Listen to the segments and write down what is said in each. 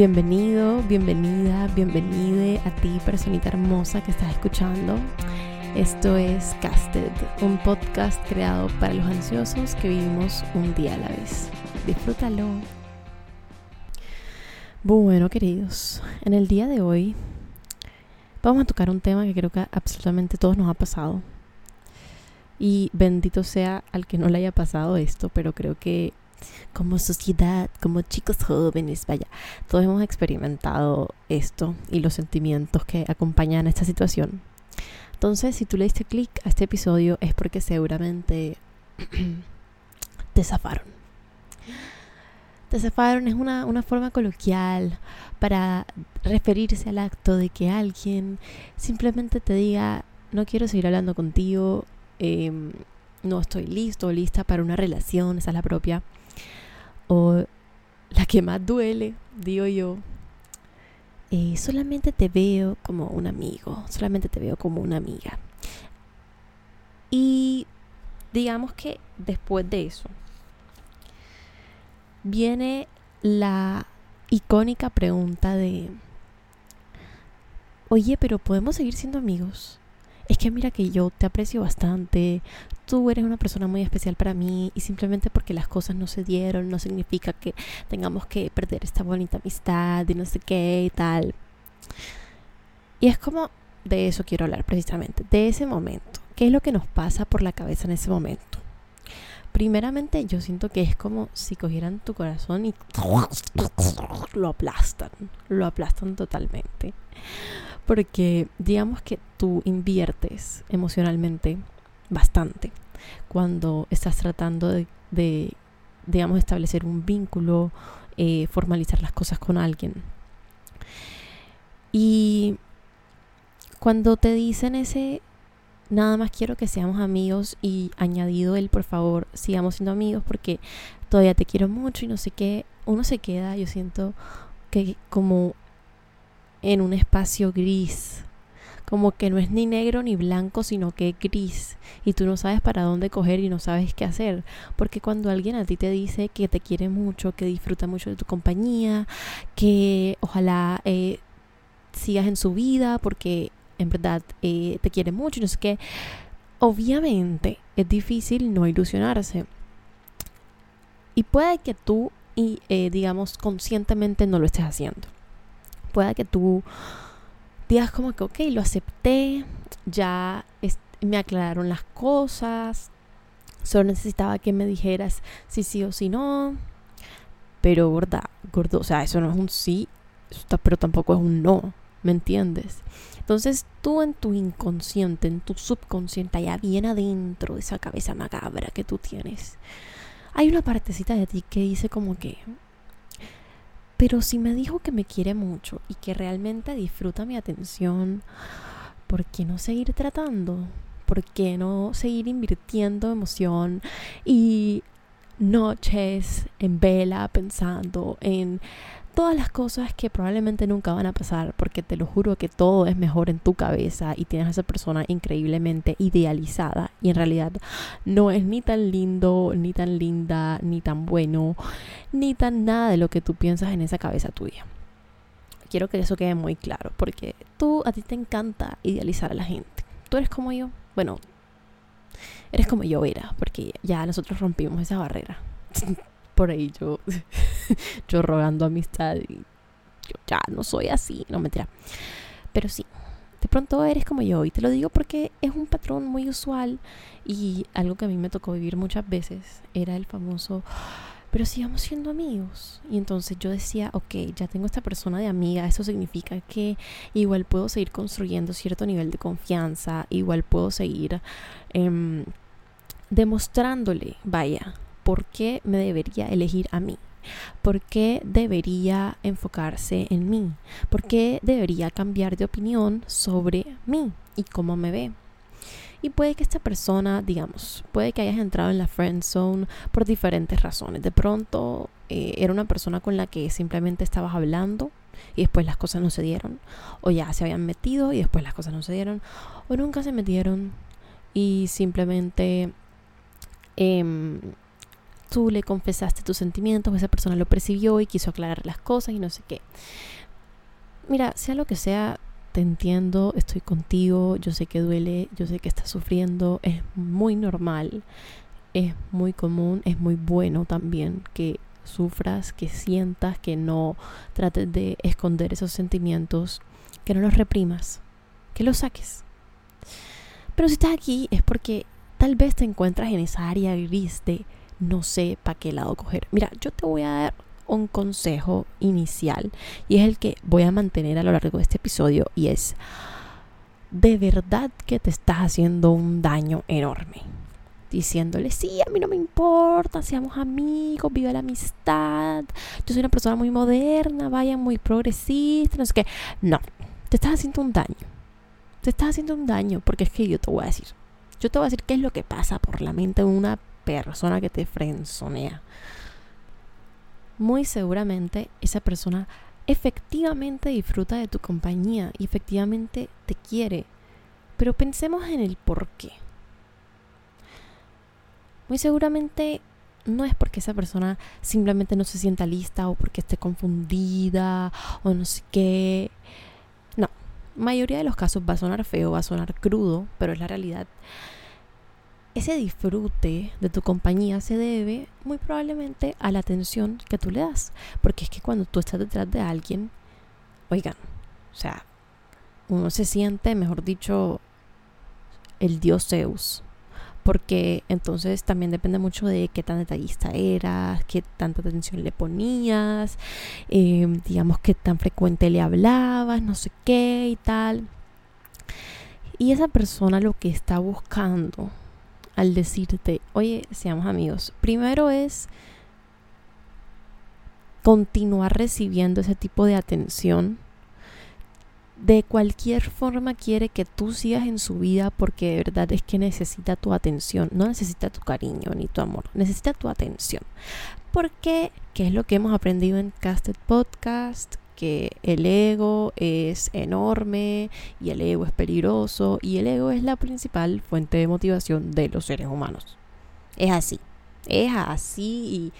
Bienvenido, bienvenida, bienvenide a ti, personita hermosa que estás escuchando. Esto es Casted, un podcast creado para los ansiosos que vivimos un día a la vez. Disfrútalo. Bueno, queridos, en el día de hoy vamos a tocar un tema que creo que absolutamente todos nos ha pasado. Y bendito sea al que no le haya pasado esto, pero creo que como sociedad, como chicos jóvenes, vaya, todos hemos experimentado esto y los sentimientos que acompañan a esta situación. Entonces, si tú le diste clic a este episodio es porque seguramente te zafaron. Te zafaron es una, una forma coloquial para referirse al acto de que alguien simplemente te diga, no quiero seguir hablando contigo, em, no estoy listo o lista para una relación, esa es la propia o la que más duele, digo yo, eh, solamente te veo como un amigo, solamente te veo como una amiga. Y digamos que después de eso viene la icónica pregunta de, oye, pero ¿podemos seguir siendo amigos? Es que mira que yo te aprecio bastante, tú eres una persona muy especial para mí y simplemente porque las cosas no se dieron no significa que tengamos que perder esta bonita amistad y no sé qué y tal. Y es como de eso quiero hablar precisamente, de ese momento. ¿Qué es lo que nos pasa por la cabeza en ese momento? Primeramente yo siento que es como si cogieran tu corazón y lo aplastan, lo aplastan totalmente. Porque digamos que tú inviertes emocionalmente bastante cuando estás tratando de, digamos, establecer un vínculo, eh, formalizar las cosas con alguien. Y cuando te dicen ese, nada más quiero que seamos amigos y añadido el, por favor, sigamos siendo amigos porque todavía te quiero mucho y no sé qué, uno se queda, yo siento que como en un espacio gris. Como que no es ni negro ni blanco, sino que es gris. Y tú no sabes para dónde coger y no sabes qué hacer. Porque cuando alguien a ti te dice que te quiere mucho, que disfruta mucho de tu compañía, que ojalá eh, sigas en su vida, porque en verdad eh, te quiere mucho y no sé qué. Obviamente es difícil no ilusionarse. Y puede que tú, y, eh, digamos, conscientemente no lo estés haciendo pueda que tú digas como que, ok, lo acepté, ya me aclararon las cosas, solo necesitaba que me dijeras si sí o si no. Pero gorda, gordo, o sea, eso no es un sí, pero tampoco es un no, ¿me entiendes? Entonces tú en tu inconsciente, en tu subconsciente, allá bien adentro de esa cabeza macabra que tú tienes, hay una partecita de ti que dice como que, pero si me dijo que me quiere mucho y que realmente disfruta mi atención, ¿por qué no seguir tratando? ¿Por qué no seguir invirtiendo emoción y noches en vela pensando en todas las cosas que probablemente nunca van a pasar, porque te lo juro que todo es mejor en tu cabeza y tienes a esa persona increíblemente idealizada y en realidad no es ni tan lindo, ni tan linda, ni tan bueno, ni tan nada de lo que tú piensas en esa cabeza tuya. Quiero que eso quede muy claro, porque tú a ti te encanta idealizar a la gente. Tú eres como yo. Bueno, eres como yo era, porque ya nosotros rompimos esa barrera. por ahí yo, yo rogando amistad y yo ya no soy así, no mentira. Pero sí, de pronto eres como yo y te lo digo porque es un patrón muy usual y algo que a mí me tocó vivir muchas veces era el famoso pero sigamos siendo amigos. Y entonces yo decía, ok, ya tengo esta persona de amiga, eso significa que igual puedo seguir construyendo cierto nivel de confianza, igual puedo seguir em, demostrándole, vaya, ¿por qué me debería elegir a mí? ¿Por qué debería enfocarse en mí? ¿Por qué debería cambiar de opinión sobre mí y cómo me ve? Y puede que esta persona, digamos, puede que hayas entrado en la friend zone por diferentes razones. De pronto eh, era una persona con la que simplemente estabas hablando y después las cosas no se dieron. O ya se habían metido y después las cosas no se dieron. O nunca se metieron y simplemente... Em, tú le confesaste tus sentimientos, esa persona lo percibió y quiso aclarar las cosas y no sé qué. Mira, sea lo que sea, te entiendo, estoy contigo, yo sé que duele, yo sé que estás sufriendo, es muy normal, es muy común, es muy bueno también que sufras, que sientas, que no trates de esconder esos sentimientos, que no los reprimas, que los saques. Pero si estás aquí es porque tal vez te encuentras en esa área gris de no sé para qué lado coger. Mira, yo te voy a dar un consejo inicial y es el que voy a mantener a lo largo de este episodio y es de verdad que te estás haciendo un daño enorme. Diciéndole, sí, a mí no me importa, seamos amigos, viva la amistad, yo soy una persona muy moderna, vaya muy progresista, no sé qué. No, te estás haciendo un daño. Te estás haciendo un daño porque es que yo te voy a decir. Yo te voy a decir qué es lo que pasa por la mente de una persona que te frenzonea muy seguramente esa persona efectivamente disfruta de tu compañía y efectivamente te quiere. Pero pensemos en el por qué. Muy seguramente no es porque esa persona simplemente no se sienta lista o porque esté confundida o no sé qué. No, mayoría de los casos va a sonar feo, va a sonar crudo, pero es la realidad ese disfrute de tu compañía se debe muy probablemente a la atención que tú le das. Porque es que cuando tú estás detrás de alguien, oigan, o sea, uno se siente, mejor dicho, el dios Zeus. Porque entonces también depende mucho de qué tan detallista eras, qué tanta atención le ponías, eh, digamos qué tan frecuente le hablabas, no sé qué y tal. Y esa persona lo que está buscando al decirte, oye, seamos amigos, primero es continuar recibiendo ese tipo de atención. De cualquier forma quiere que tú sigas en su vida porque de verdad es que necesita tu atención, no necesita tu cariño ni tu amor, necesita tu atención. Porque, ¿qué es lo que hemos aprendido en Casted Podcast? Que el ego es enorme y el ego es peligroso y el ego es la principal fuente de motivación de los seres humanos. Es así, es así y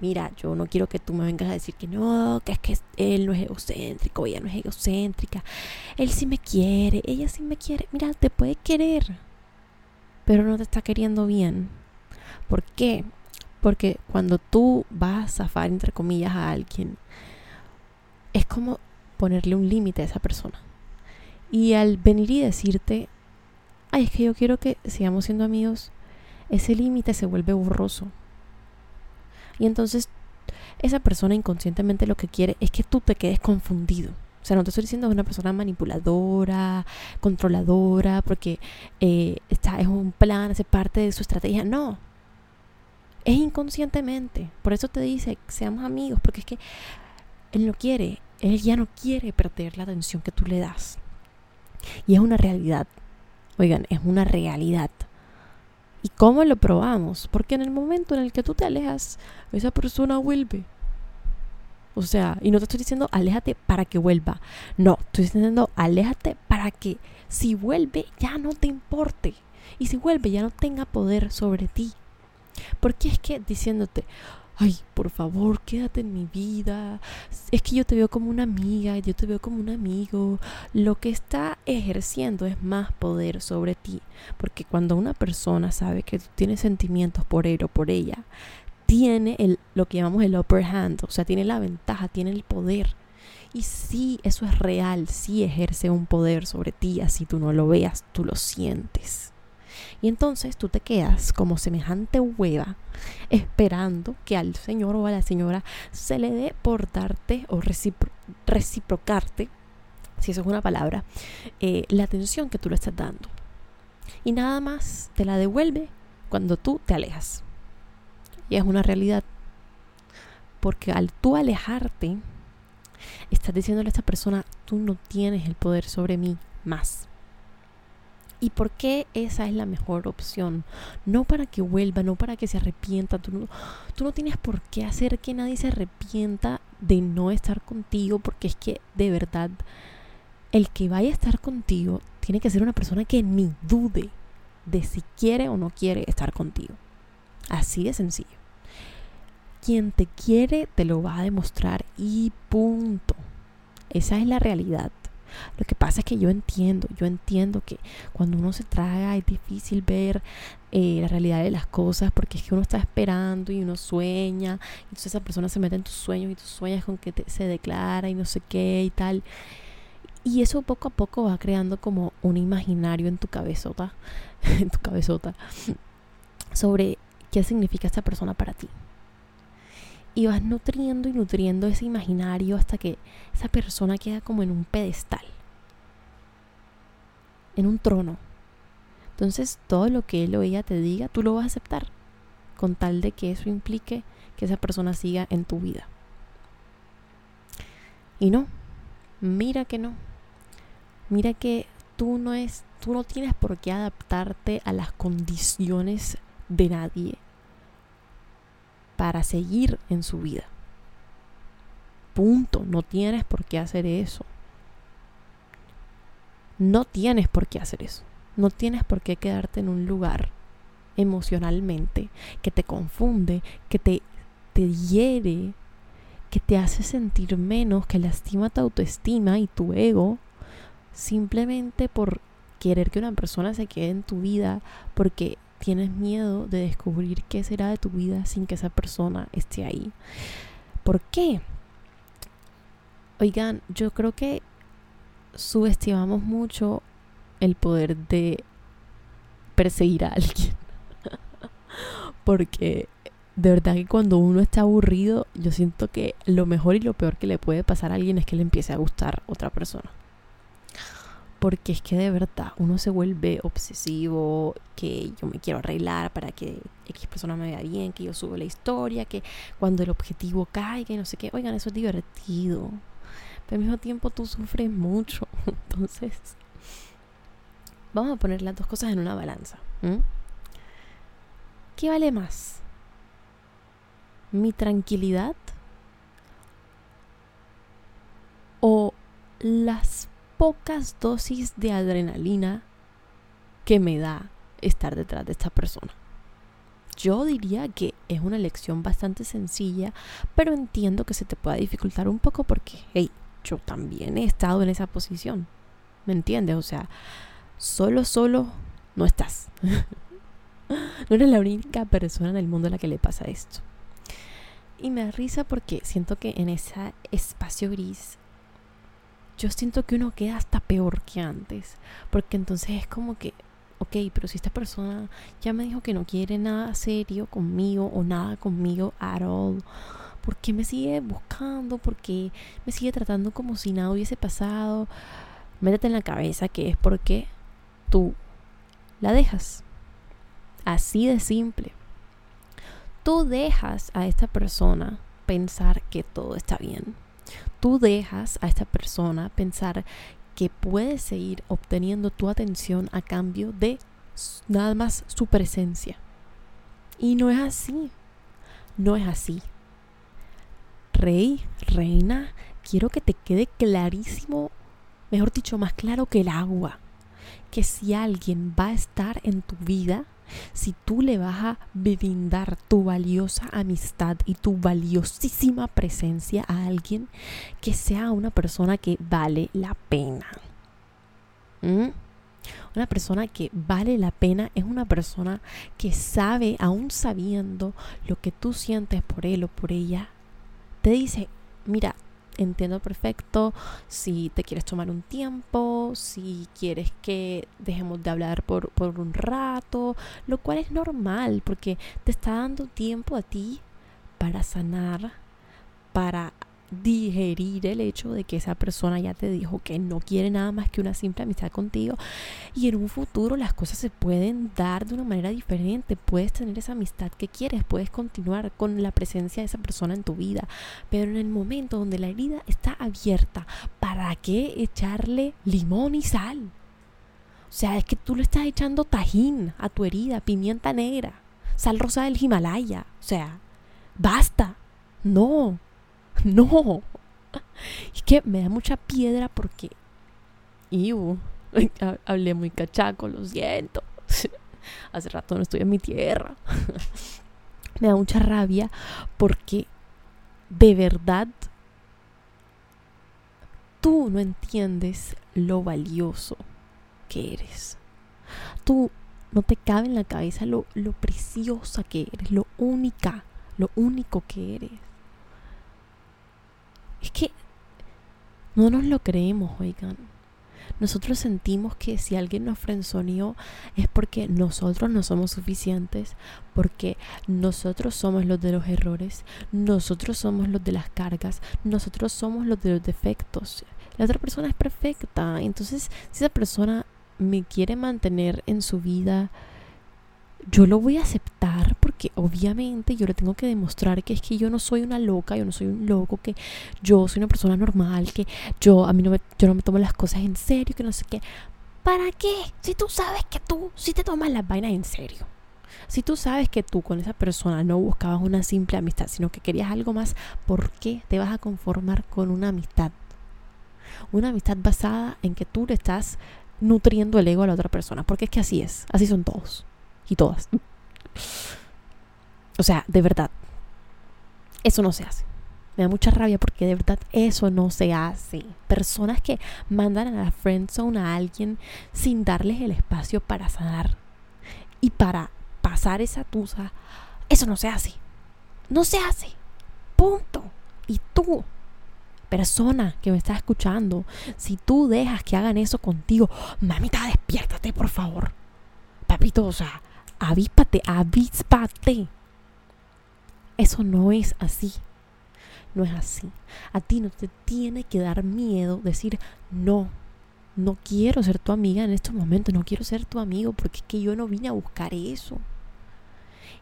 mira, yo no quiero que tú me vengas a decir que no, que es que él no es egocéntrico, ella no es egocéntrica, él sí me quiere, ella sí me quiere, mira, te puede querer, pero no te está queriendo bien. ¿Por qué? Porque cuando tú vas a zafar, entre comillas, a alguien, es como ponerle un límite a esa persona. Y al venir y decirte, ay, es que yo quiero que sigamos siendo amigos, ese límite se vuelve borroso. Y entonces esa persona inconscientemente lo que quiere es que tú te quedes confundido. O sea, no te estoy diciendo una persona manipuladora, controladora, porque eh, está, es un plan, hace parte de su estrategia. No. Es inconscientemente. Por eso te dice, seamos amigos, porque es que él no quiere, él ya no quiere perder la atención que tú le das. Y es una realidad. Oigan, es una realidad. ¿Y cómo lo probamos? Porque en el momento en el que tú te alejas, esa persona vuelve. O sea, y no te estoy diciendo aléjate para que vuelva. No, estoy diciendo aléjate para que si vuelve ya no te importe. Y si vuelve ya no tenga poder sobre ti. Porque es que diciéndote, ay, por favor, quédate en mi vida. Es que yo te veo como una amiga, yo te veo como un amigo. Lo que está ejerciendo es más poder sobre ti. Porque cuando una persona sabe que tú tienes sentimientos por él o por ella, tiene el, lo que llamamos el upper hand, o sea, tiene la ventaja, tiene el poder. Y sí, eso es real, sí ejerce un poder sobre ti, así tú no lo veas, tú lo sientes. Y entonces tú te quedas como semejante hueva esperando que al señor o a la señora se le dé por darte o reciprocarte, si eso es una palabra, eh, la atención que tú le estás dando. Y nada más te la devuelve cuando tú te alejas. Y es una realidad. Porque al tú alejarte, estás diciéndole a esta persona, tú no tienes el poder sobre mí más. ¿Y por qué esa es la mejor opción? No para que vuelva, no para que se arrepienta. Tú no, tú no tienes por qué hacer que nadie se arrepienta de no estar contigo, porque es que de verdad el que vaya a estar contigo tiene que ser una persona que ni dude de si quiere o no quiere estar contigo. Así de sencillo. quien te quiere te lo va a demostrar y punto. Esa es la realidad. Lo que pasa es que yo entiendo, yo entiendo que cuando uno se traga es difícil ver eh, la realidad de las cosas porque es que uno está esperando y uno sueña, entonces esa persona se mete en tus sueños y tú sueñas con que se declara y no sé qué y tal. Y eso poco a poco va creando como un imaginario en tu cabezota, en tu cabezota, sobre qué significa esta persona para ti y vas nutriendo y nutriendo ese imaginario hasta que esa persona queda como en un pedestal, en un trono. Entonces todo lo que él o ella te diga, tú lo vas a aceptar, con tal de que eso implique que esa persona siga en tu vida. Y no, mira que no. Mira que tú no es, tú no tienes por qué adaptarte a las condiciones de nadie para seguir en su vida. Punto. No tienes por qué hacer eso. No tienes por qué hacer eso. No tienes por qué quedarte en un lugar emocionalmente que te confunde, que te, te hiere, que te hace sentir menos, que lastima tu autoestima y tu ego, simplemente por querer que una persona se quede en tu vida, porque tienes miedo de descubrir qué será de tu vida sin que esa persona esté ahí. ¿Por qué? Oigan, yo creo que subestimamos mucho el poder de perseguir a alguien. Porque de verdad que cuando uno está aburrido, yo siento que lo mejor y lo peor que le puede pasar a alguien es que le empiece a gustar otra persona porque es que de verdad uno se vuelve obsesivo, que yo me quiero arreglar para que X persona me vea bien, que yo subo la historia, que cuando el objetivo caiga y no sé qué, oigan, eso es divertido, pero al mismo tiempo tú sufres mucho, entonces vamos a poner las dos cosas en una balanza. ¿Qué vale más? ¿Mi tranquilidad? ¿O las pocas dosis de adrenalina que me da estar detrás de esta persona. Yo diría que es una elección bastante sencilla, pero entiendo que se te pueda dificultar un poco porque, hey, yo también he estado en esa posición. ¿Me entiendes? O sea, solo, solo no estás. no eres la única persona en el mundo a la que le pasa esto. Y me da risa porque siento que en ese espacio gris yo siento que uno queda hasta peor que antes. Porque entonces es como que, ok, pero si esta persona ya me dijo que no quiere nada serio conmigo o nada conmigo at all, ¿por qué me sigue buscando? ¿Por qué me sigue tratando como si nada hubiese pasado? Métete en la cabeza que es porque tú la dejas. Así de simple. Tú dejas a esta persona pensar que todo está bien tú dejas a esta persona pensar que puede seguir obteniendo tu atención a cambio de nada más su presencia. Y no es así. No es así. Rey, reina, quiero que te quede clarísimo, mejor dicho, más claro que el agua, que si alguien va a estar en tu vida, si tú le vas a brindar tu valiosa amistad y tu valiosísima presencia a alguien que sea una persona que vale la pena. ¿Mm? Una persona que vale la pena es una persona que sabe, aún sabiendo lo que tú sientes por él o por ella, te dice, mira, entiendo perfecto si te quieres tomar un tiempo, si quieres que dejemos de hablar por, por un rato, lo cual es normal porque te está dando tiempo a ti para sanar, para digerir el hecho de que esa persona ya te dijo que no quiere nada más que una simple amistad contigo y en un futuro las cosas se pueden dar de una manera diferente, puedes tener esa amistad que quieres, puedes continuar con la presencia de esa persona en tu vida, pero en el momento donde la herida está abierta, ¿para qué echarle limón y sal? O sea, es que tú le estás echando tajín a tu herida, pimienta negra, sal rosa del Himalaya, o sea, basta. No, No. Es que me da mucha piedra porque. Iu, hablé muy cachaco, lo siento. Hace rato no estoy en mi tierra. me da mucha rabia porque de verdad tú no entiendes lo valioso que eres. Tú no te cabe en la cabeza lo, lo preciosa que eres, lo única, lo único que eres. Es que no nos lo creemos, oigan. Nosotros sentimos que si alguien nos frenzoneó es porque nosotros no somos suficientes, porque nosotros somos los de los errores, nosotros somos los de las cargas, nosotros somos los de los defectos. La otra persona es perfecta. Entonces, si esa persona me quiere mantener en su vida, yo lo voy a aceptar porque obviamente yo le tengo que demostrar que es que yo no soy una loca, yo no soy un loco, que yo soy una persona normal, que yo a mí no me, yo no me tomo las cosas en serio, que no sé qué. ¿Para qué? Si tú sabes que tú sí te tomas las vainas en serio. Si tú sabes que tú con esa persona no buscabas una simple amistad, sino que querías algo más, ¿por qué te vas a conformar con una amistad? Una amistad basada en que tú le estás nutriendo el ego a la otra persona, porque es que así es, así son todos y todas. O sea, de verdad, eso no se hace. Me da mucha rabia porque de verdad eso no se hace. Personas que mandan a la friendzone a alguien sin darles el espacio para sanar y para pasar esa tusa, eso no se hace. No se hace. Punto. Y tú, persona que me está escuchando, si tú dejas que hagan eso contigo, mamita, despiértate, por favor. Papito, o sea, avíspate, avíspate. Eso no es así. No es así. A ti no te tiene que dar miedo decir no. No quiero ser tu amiga en estos momentos, no quiero ser tu amigo porque es que yo no vine a buscar eso.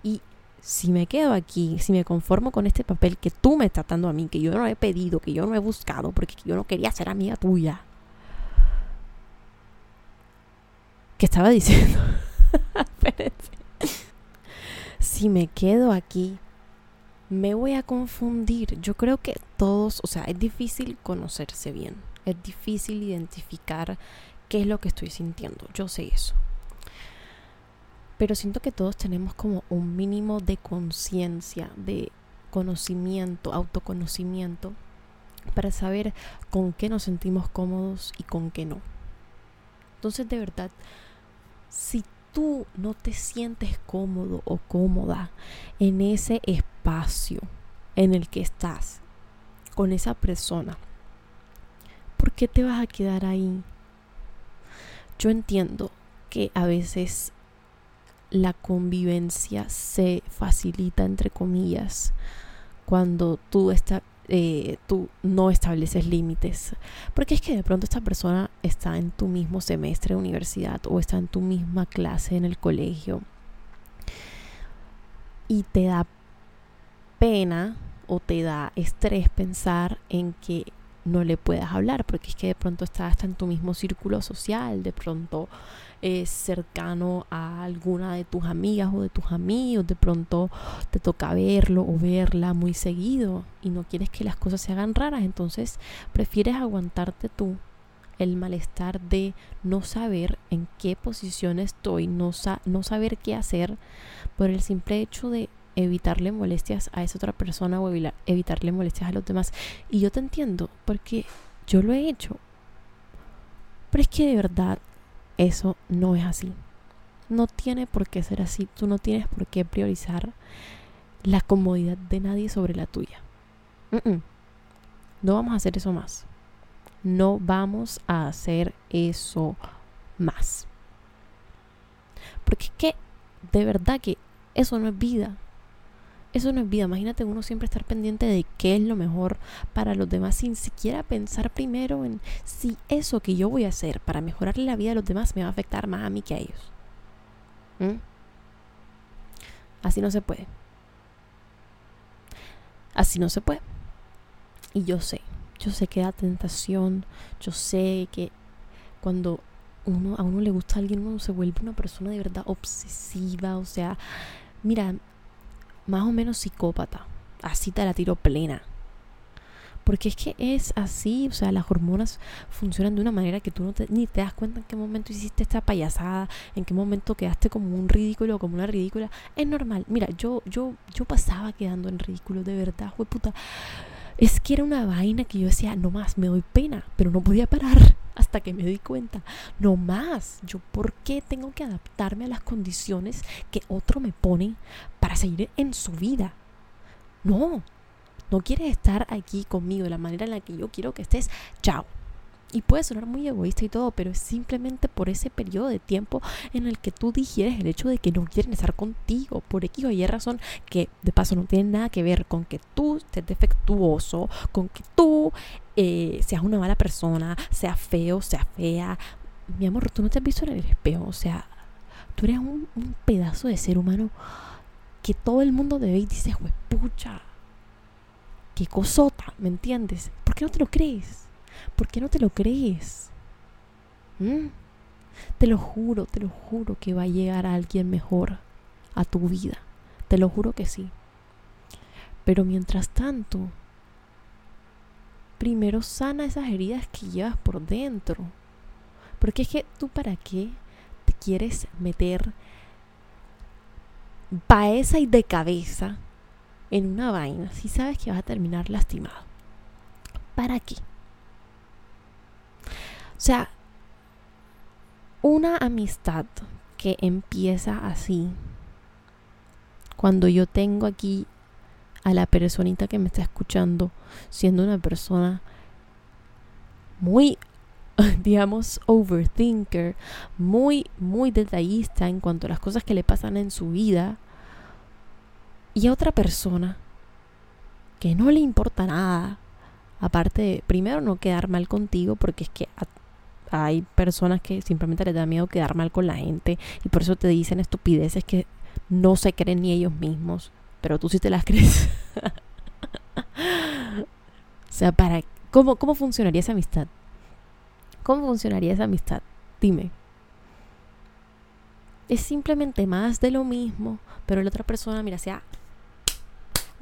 Y si me quedo aquí, si me conformo con este papel que tú me estás dando a mí, que yo no he pedido, que yo no he buscado, porque yo no quería ser amiga tuya. ¿Qué estaba diciendo? si me quedo aquí, me voy a confundir. Yo creo que todos, o sea, es difícil conocerse bien. Es difícil identificar qué es lo que estoy sintiendo. Yo sé eso. Pero siento que todos tenemos como un mínimo de conciencia, de conocimiento, autoconocimiento, para saber con qué nos sentimos cómodos y con qué no. Entonces, de verdad, si tú no te sientes cómodo o cómoda en ese espacio en el que estás con esa persona, ¿por qué te vas a quedar ahí? Yo entiendo que a veces la convivencia se facilita, entre comillas, cuando tú estás eh, tú no estableces límites. Porque es que de pronto esta persona está en tu mismo semestre de universidad o está en tu misma clase en el colegio y te da pena o te da estrés pensar en que no le puedas hablar, porque es que de pronto está hasta en tu mismo círculo social, de pronto es cercano a alguna de tus amigas o de tus amigos, de pronto te toca verlo o verla muy seguido y no quieres que las cosas se hagan raras, entonces prefieres aguantarte tú el malestar de no saber en qué posición estoy, no, no saber qué hacer por el simple hecho de evitarle molestias a esa otra persona o evitarle molestias a los demás. Y yo te entiendo, porque yo lo he hecho. Pero es que de verdad eso no es así. No tiene por qué ser así. Tú no tienes por qué priorizar la comodidad de nadie sobre la tuya. No vamos a hacer eso más. No vamos a hacer eso más. Porque es que, de verdad que eso no es vida. Eso no es vida. Imagínate uno siempre estar pendiente de qué es lo mejor para los demás sin siquiera pensar primero en si eso que yo voy a hacer para mejorarle la vida a los demás me va a afectar más a mí que a ellos. ¿Mm? Así no se puede. Así no se puede. Y yo sé, yo sé que da tentación, yo sé que cuando uno, a uno le gusta a alguien, uno se vuelve una persona de verdad obsesiva, o sea, mira, más o menos psicópata. Así te la tiro plena. Porque es que es así, o sea, las hormonas funcionan de una manera que tú no te, ni te das cuenta en qué momento hiciste esta payasada, en qué momento quedaste como un ridículo, como una ridícula. Es normal. Mira, yo, yo, yo pasaba quedando en ridículo, de verdad, fue puta. Es que era una vaina que yo decía, no más, me doy pena, pero no podía parar hasta que me di cuenta, no más, yo por qué tengo que adaptarme a las condiciones que otro me pone para seguir en su vida. No, no quieres estar aquí conmigo de la manera en la que yo quiero que estés, chao. Y puede sonar muy egoísta y todo, pero es simplemente por ese periodo de tiempo en el que tú digieres el hecho de que no quieren estar contigo por X o Y razón, que de paso no tiene nada que ver con que tú estés defectuoso, con que tú eh, seas una mala persona, seas feo, seas fea. Mi amor, tú no te has visto en el espejo, o sea, tú eres un, pedazo de ser humano que todo el mundo debe y dices, pucha, qué cosota, ¿me entiendes? ¿Por qué no te lo crees? ¿Por qué no te lo crees? ¿Mm? Te lo juro, te lo juro que va a llegar alguien mejor a tu vida. Te lo juro que sí. Pero mientras tanto, primero sana esas heridas que llevas por dentro. Porque es que tú para qué te quieres meter paesa y de cabeza en una vaina si sabes que vas a terminar lastimado? ¿Para qué? O sea, una amistad que empieza así, cuando yo tengo aquí a la personita que me está escuchando siendo una persona muy, digamos, overthinker, muy, muy detallista en cuanto a las cosas que le pasan en su vida, y a otra persona que no le importa nada, aparte de, primero, no quedar mal contigo, porque es que hay personas que simplemente les da miedo quedar mal con la gente y por eso te dicen estupideces que no se creen ni ellos mismos, pero tú sí te las crees. o sea, para ¿cómo, ¿cómo funcionaría esa amistad? ¿Cómo funcionaría esa amistad? Dime. Es simplemente más de lo mismo, pero la otra persona, mira, se ha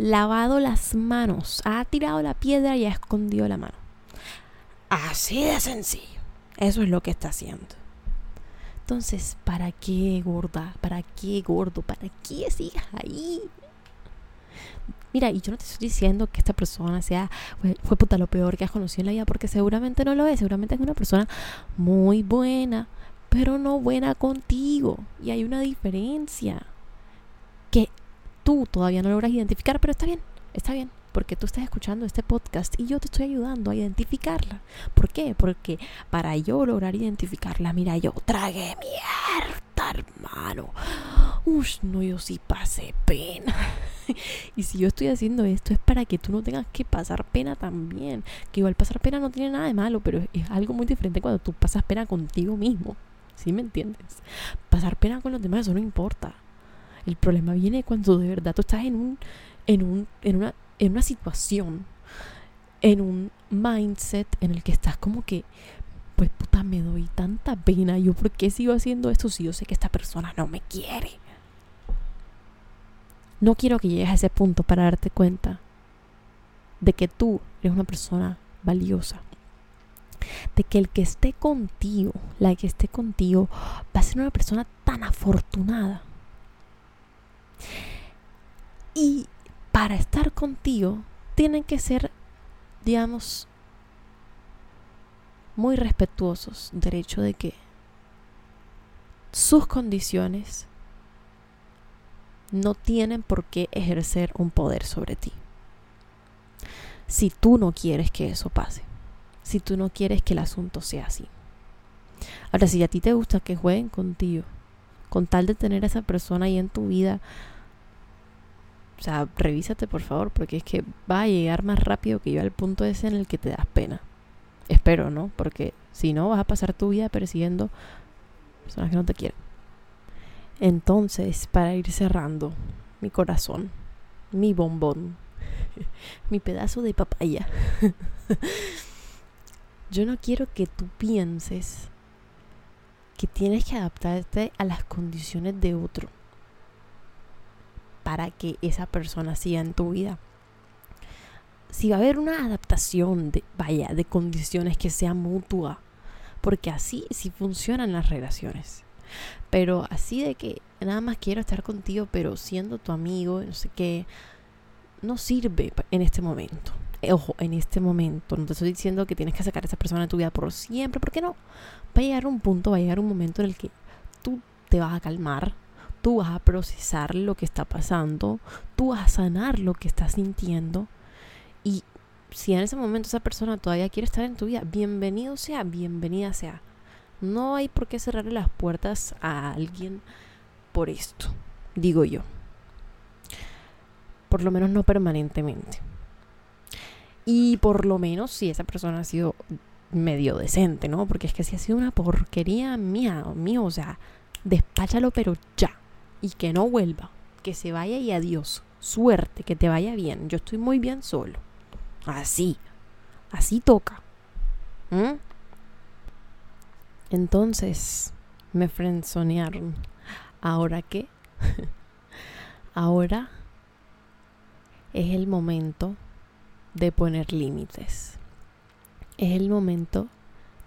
lavado las manos, ha tirado la piedra y ha escondido la mano. Así de sencillo. Eso es lo que está haciendo. Entonces, ¿para qué gorda? ¿Para qué gordo? ¿Para qué sigas ahí? Mira, y yo no te estoy diciendo que esta persona sea, fue, puta lo peor que has conocido en la vida, porque seguramente no lo es, seguramente es una persona muy buena, pero no buena contigo. Y hay una diferencia todavía no logras identificar, pero está bien, está bien porque tú estás escuchando este podcast y yo te estoy ayudando a identificarla. ¿Por qué? Porque para yo lograr identificarla, mira, yo tragué mierda, hermano. Uy, no, yo sí pasé pena. y si yo estoy haciendo esto es para que tú no tengas que pasar pena también. Que igual pasar pena no tiene nada de malo, pero es algo muy diferente cuando tú pasas pena contigo mismo. ¿Sí me entiendes? Pasar pena con los demás, eso no importa. El problema viene cuando de verdad tú estás en un, en un, en una en una situación, en un mindset en el que estás como que, pues puta, me doy tanta pena. Yo, ¿por qué sigo haciendo esto si yo sé que esta persona no me quiere? No quiero que llegues a ese punto para darte cuenta de que tú eres una persona valiosa. De que el que esté contigo, la que esté contigo, va a ser una persona tan afortunada. Y para estar contigo tienen que ser, digamos, muy respetuosos del hecho de que sus condiciones no tienen por qué ejercer un poder sobre ti. Si tú no quieres que eso pase, si tú no quieres que el asunto sea así. Ahora, si a ti te gusta que jueguen contigo, con tal de tener a esa persona ahí en tu vida, o sea, revísate por favor, porque es que va a llegar más rápido que yo al punto ese en el que te das pena. Espero, ¿no? Porque si no, vas a pasar tu vida persiguiendo personas que no te quieren. Entonces, para ir cerrando, mi corazón, mi bombón, mi pedazo de papaya. yo no quiero que tú pienses que tienes que adaptarte a las condiciones de otro para que esa persona siga en tu vida. si va a haber una adaptación de, vaya, de condiciones que sea mutua, porque así sí funcionan las relaciones. Pero así de que nada más quiero estar contigo, pero siendo tu amigo, no sé qué, no sirve en este momento. Ojo, en este momento, no te estoy diciendo que tienes que sacar a esa persona de tu vida por siempre, porque no. Va a llegar un punto, va a llegar un momento en el que tú te vas a calmar, tú vas a procesar lo que está pasando, tú vas a sanar lo que estás sintiendo y si en ese momento esa persona todavía quiere estar en tu vida, bienvenido sea, bienvenida sea. No hay por qué cerrarle las puertas a alguien por esto, digo yo. Por lo menos no permanentemente. Y por lo menos si esa persona ha sido medio decente, ¿no? Porque es que si ha sido una porquería mía, mío, o sea, despáchalo pero ya. Y que no vuelva. Que se vaya y adiós. Suerte, que te vaya bien. Yo estoy muy bien solo. Así. Así toca. Entonces, me frenzonearon. ¿Ahora qué? Ahora es el momento de poner límites. Es el momento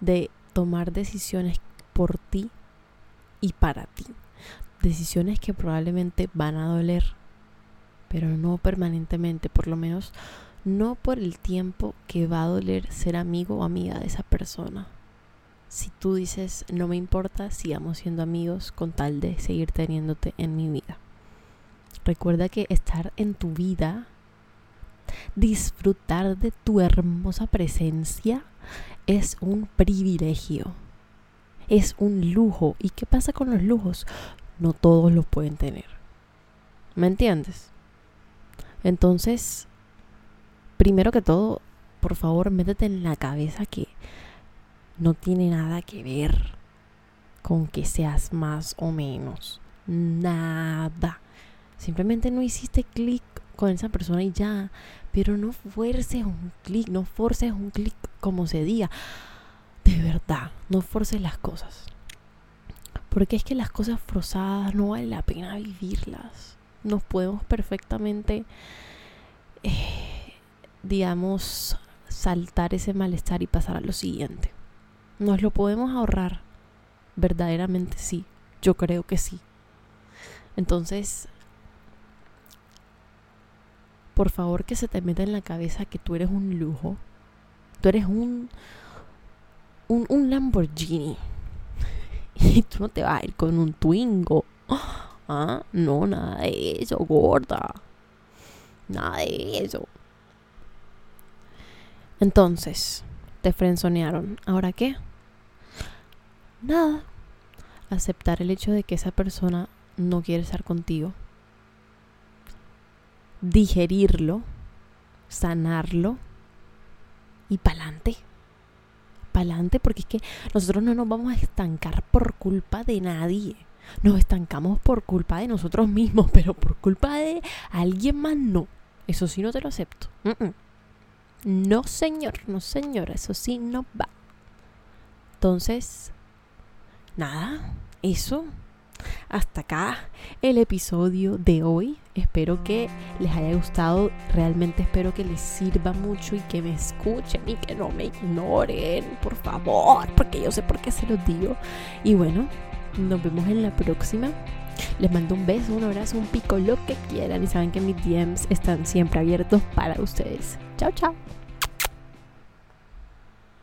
de tomar decisiones por ti y para ti. Decisiones que probablemente van a doler, pero no permanentemente, por lo menos no por el tiempo que va a doler ser amigo o amiga de esa persona. Si tú dices, no me importa, sigamos siendo amigos con tal de seguir teniéndote en mi vida. Recuerda que estar en tu vida, disfrutar de tu hermosa presencia, es un privilegio. Es un lujo. ¿Y qué pasa con los lujos? No todos los pueden tener. ¿Me entiendes? Entonces, primero que todo, por favor, métete en la cabeza que no tiene nada que ver con que seas más o menos. Nada. Simplemente no hiciste clic con esa persona y ya. Pero no fuerces un clic, no forces un clic como se diga. De verdad, no forces las cosas. Porque es que las cosas forzadas no vale la pena vivirlas. Nos podemos perfectamente eh, digamos, saltar ese malestar y pasar a lo siguiente. ¿Nos lo podemos ahorrar? Verdaderamente sí, yo creo que sí. Entonces, por favor que se te meta en la cabeza que tú eres un lujo. Tú eres un, un, un Lamborghini. Y tú no te vas a ir con un Twingo. Ah, no, nada de eso, gorda. Nada de eso. Entonces, te frenzonearon. ¿Ahora qué? Nada. Aceptar el hecho de que esa persona no quiere estar contigo. Digerirlo, sanarlo y pa'lante. Pa'lante porque es que nosotros no nos vamos a estancar por culpa de nadie. Nos estancamos por culpa de nosotros mismos, pero por culpa de alguien más no. Eso sí no te lo acepto. No, señor, no, señor, eso sí no va. Entonces, nada, eso. Hasta acá el episodio de hoy. Espero que les haya gustado. Realmente espero que les sirva mucho y que me escuchen y que no me ignoren, por favor, porque yo sé por qué se los digo. Y bueno, nos vemos en la próxima. Les mando un beso, un abrazo, un pico, lo que quieran. Y saben que mis DMs están siempre abiertos para ustedes. Chao, chao.